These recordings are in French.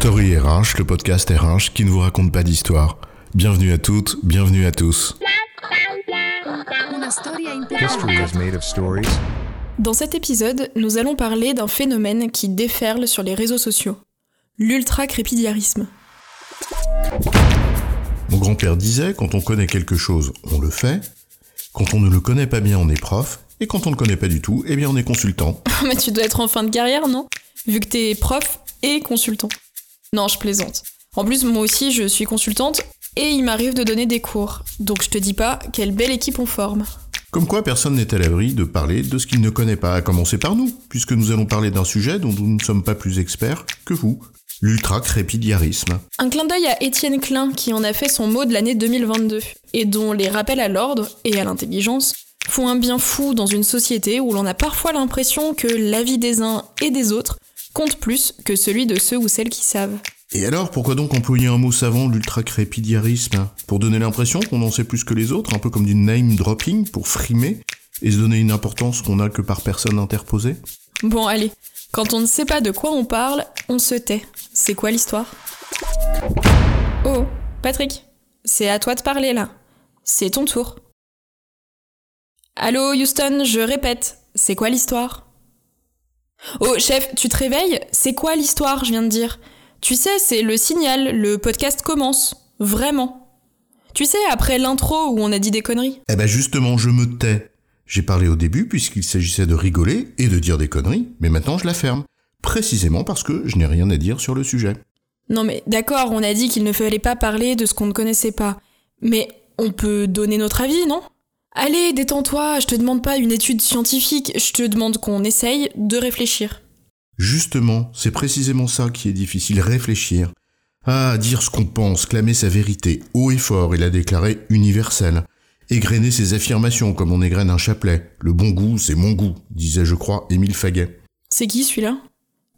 Story RH, le podcast RH qui ne vous raconte pas d'histoire. Bienvenue à toutes, bienvenue à tous. Dans cet épisode, nous allons parler d'un phénomène qui déferle sur les réseaux sociaux. L'ultra-crépidiarisme. Mon grand-père disait, quand on connaît quelque chose, on le fait. Quand on ne le connaît pas bien, on est prof. Et quand on ne le connaît pas du tout, eh bien on est consultant. Mais tu dois être en fin de carrière, non? Vu que t'es prof et consultant. Non, je plaisante. En plus, moi aussi, je suis consultante et il m'arrive de donner des cours. Donc je te dis pas quelle belle équipe on forme. Comme quoi, personne n'est à l'abri de parler de ce qu'il ne connaît pas, à commencer par nous, puisque nous allons parler d'un sujet dont nous ne sommes pas plus experts que vous. L'ultra-crépidiarisme. Un clin d'œil à Étienne Klein qui en a fait son mot de l'année 2022 et dont les rappels à l'ordre et à l'intelligence font un bien fou dans une société où l'on a parfois l'impression que l'avis des uns et des autres compte plus que celui de ceux ou celles qui savent. Et alors, pourquoi donc employer un mot savant, l'ultra-crépidiarisme Pour donner l'impression qu'on en sait plus que les autres, un peu comme du name dropping, pour frimer, et se donner une importance qu'on n'a que par personne interposée? Bon, allez, quand on ne sait pas de quoi on parle, on se tait. C'est quoi l'histoire? Oh, Patrick, c'est à toi de parler là. C'est ton tour. Allô, Houston, je répète, c'est quoi l'histoire? Oh, chef, tu te réveilles? C'est quoi l'histoire, je viens de dire? Tu sais, c'est le signal, le podcast commence. Vraiment. Tu sais, après l'intro où on a dit des conneries Eh ben justement, je me tais. J'ai parlé au début puisqu'il s'agissait de rigoler et de dire des conneries, mais maintenant je la ferme. Précisément parce que je n'ai rien à dire sur le sujet. Non mais d'accord, on a dit qu'il ne fallait pas parler de ce qu'on ne connaissait pas. Mais on peut donner notre avis, non? Allez, détends-toi, je te demande pas une étude scientifique, je te demande qu'on essaye de réfléchir. Justement, c'est précisément ça qui est difficile, réfléchir. Ah, dire ce qu'on pense, clamer sa vérité haut et fort et la déclarer universelle. Égrener ses affirmations comme on égrène un chapelet. Le bon goût, c'est mon goût, disait je crois Émile Faguet. C'est qui celui-là?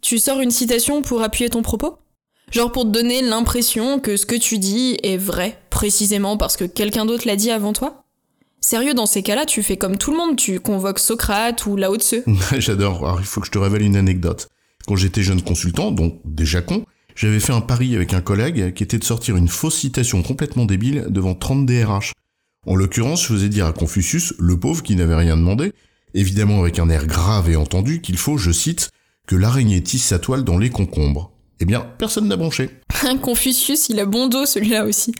Tu sors une citation pour appuyer ton propos? Genre pour te donner l'impression que ce que tu dis est vrai, précisément parce que quelqu'un d'autre l'a dit avant toi? Sérieux, dans ces cas-là, tu fais comme tout le monde, tu convoques Socrate ou Lao Tse. J'adore, alors il faut que je te révèle une anecdote. Quand j'étais jeune consultant, donc déjà con, j'avais fait un pari avec un collègue qui était de sortir une fausse citation complètement débile devant 30 DRH. En l'occurrence, je faisais dire à Confucius, le pauvre qui n'avait rien demandé, évidemment avec un air grave et entendu, qu'il faut, je cite, que l'araignée tisse sa toile dans les concombres. Eh bien, personne n'a bronché. Confucius, il a bon dos celui-là aussi.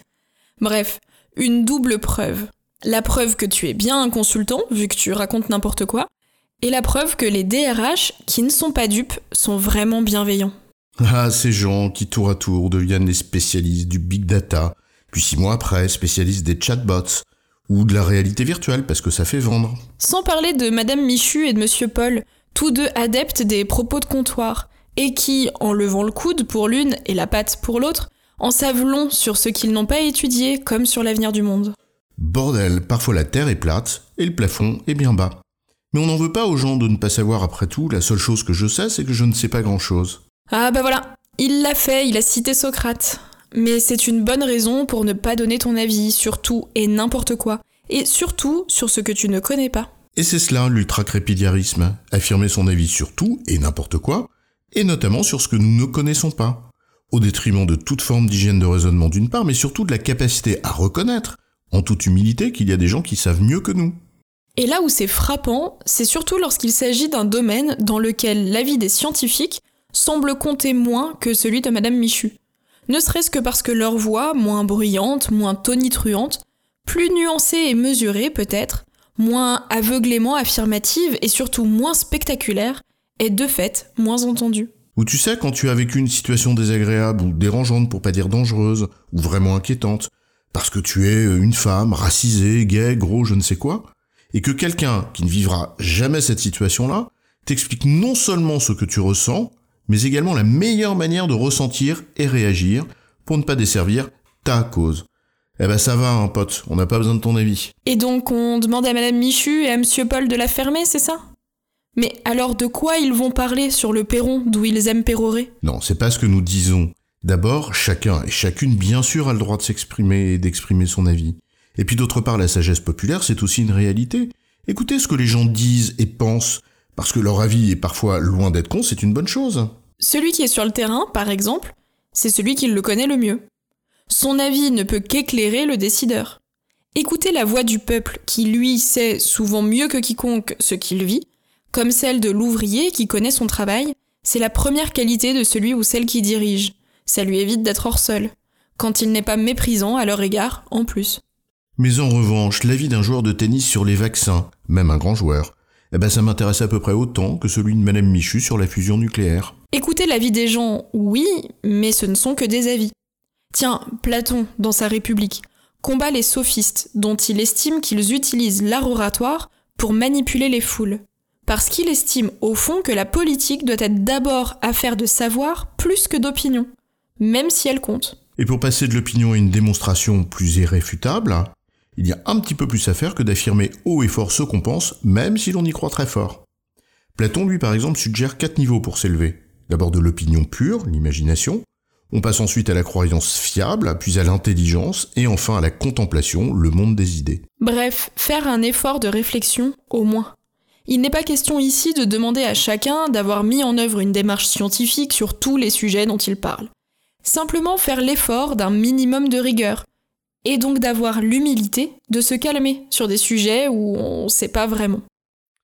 Bref, une double preuve. La preuve que tu es bien un consultant, vu que tu racontes n'importe quoi, et la preuve que les DRH, qui ne sont pas dupes, sont vraiment bienveillants. Ah, ces gens qui tour à tour deviennent les spécialistes du big data, puis six mois après, spécialistes des chatbots, ou de la réalité virtuelle, parce que ça fait vendre. Sans parler de Madame Michu et de Monsieur Paul, tous deux adeptes des propos de comptoir, et qui, en levant le coude pour l'une et la patte pour l'autre, en savent long sur ce qu'ils n'ont pas étudié comme sur l'avenir du monde. Bordel, parfois la terre est plate et le plafond est bien bas. Mais on n'en veut pas aux gens de ne pas savoir après tout, la seule chose que je sais, c'est que je ne sais pas grand-chose. Ah bah voilà, il l'a fait, il a cité Socrate. Mais c'est une bonne raison pour ne pas donner ton avis sur tout et n'importe quoi, et surtout sur ce que tu ne connais pas. Et c'est cela l'ultracrépidiarisme, affirmer son avis sur tout et n'importe quoi, et notamment sur ce que nous ne connaissons pas, au détriment de toute forme d'hygiène de raisonnement d'une part, mais surtout de la capacité à reconnaître, en toute humilité, qu'il y a des gens qui savent mieux que nous. Et là où c'est frappant, c'est surtout lorsqu'il s'agit d'un domaine dans lequel l'avis des scientifiques semble compter moins que celui de Madame Michu. Ne serait-ce que parce que leur voix, moins bruyante, moins tonitruante, plus nuancée et mesurée peut-être, moins aveuglément affirmative et surtout moins spectaculaire, est de fait moins entendue. Ou tu sais, quand tu as vécu une situation désagréable ou dérangeante pour pas dire dangereuse, ou vraiment inquiétante, parce que tu es une femme, racisée, gay, gros, je ne sais quoi, et que quelqu'un qui ne vivra jamais cette situation-là t'explique non seulement ce que tu ressens, mais également la meilleure manière de ressentir et réagir pour ne pas desservir ta cause. Eh ben ça va, un pote, on n'a pas besoin de ton avis. Et donc on demande à Madame Michu et à Monsieur Paul de la fermer, c'est ça? Mais alors de quoi ils vont parler sur le perron d'où ils aiment pérorer Non, c'est pas ce que nous disons. D'abord, chacun et chacune, bien sûr, a le droit de s'exprimer et d'exprimer son avis. Et puis d'autre part, la sagesse populaire, c'est aussi une réalité. Écoutez ce que les gens disent et pensent, parce que leur avis est parfois loin d'être con, c'est une bonne chose. Celui qui est sur le terrain, par exemple, C'est celui qui le connaît le mieux. Son avis ne peut qu'éclairer le décideur. Écouter la voix du peuple qui, lui, sait souvent mieux que quiconque ce qu'il vit, comme celle de l'ouvrier qui connaît son travail, c'est la première qualité de celui ou celle qui dirige. Ça lui évite d'être hors sol, quand il n'est pas méprisant à leur égard en plus. Mais en revanche, l'avis d'un joueur de tennis sur les vaccins, même un grand joueur, eh ben ça m'intéresse à peu près autant que celui de Madame Michu sur la fusion nucléaire. Écouter l'avis des gens, oui, mais ce ne sont que des avis. Tiens, Platon, dans sa République, combat les sophistes, dont il estime qu'ils utilisent l'art oratoire pour manipuler les foules. Parce qu'il estime au fond que la politique doit être d'abord affaire de savoir plus que d'opinion, même si elle compte. Et pour passer de l'opinion à une démonstration plus irréfutable, il y a un petit peu plus à faire que d'affirmer haut et fort ce qu'on pense, même si l'on y croit très fort. Platon, lui, par exemple, suggère quatre niveaux pour s'élever. D'abord de l'opinion pure, l'imagination, on passe ensuite à la croyance fiable, puis à l'intelligence, et enfin à la contemplation, le monde des idées. Bref, faire un effort de réflexion, au moins. Il n'est pas question ici de demander à chacun d'avoir mis en œuvre une démarche scientifique sur tous les sujets dont il parle. Simplement faire l'effort d'un minimum de rigueur, et donc d'avoir l'humilité de se calmer sur des sujets où on ne sait pas vraiment.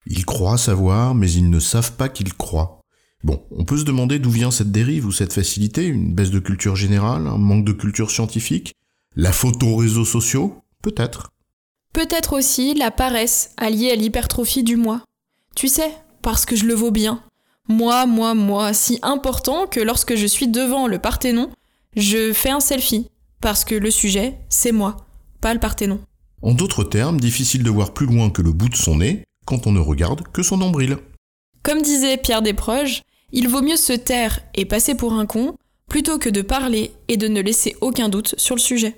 Ils croient savoir, mais ils ne savent pas qu'ils croient. Bon, on peut se demander d'où vient cette dérive ou cette facilité, une baisse de culture générale, un manque de culture scientifique, la photo aux réseaux sociaux Peut-être. Peut-être aussi la paresse alliée à l'hypertrophie du moi. Tu sais, parce que je le vaux bien. Moi, moi, moi, si important que lorsque je suis devant le Parthénon, je fais un selfie, parce que le sujet, c'est moi, pas le Parthénon. En d'autres termes, difficile de voir plus loin que le bout de son nez quand on ne regarde que son nombril. Comme disait Pierre Desproges, il vaut mieux se taire et passer pour un con plutôt que de parler et de ne laisser aucun doute sur le sujet.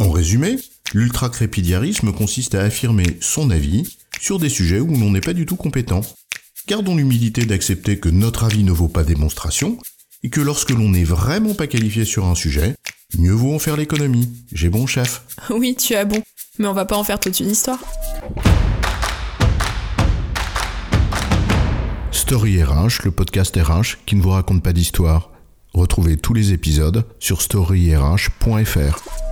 En résumé, l'ultra-crépidiarisme consiste à affirmer son avis sur des sujets où l'on n'est pas du tout compétent. Gardons l'humilité d'accepter que notre avis ne vaut pas démonstration et que lorsque l'on n'est vraiment pas qualifié sur un sujet, mieux vaut en faire l'économie. J'ai bon chef. Oui, tu as bon, mais on va pas en faire toute une histoire. Story RH, le podcast RH qui ne vous raconte pas d'histoire. Retrouvez tous les épisodes sur storyrh.fr.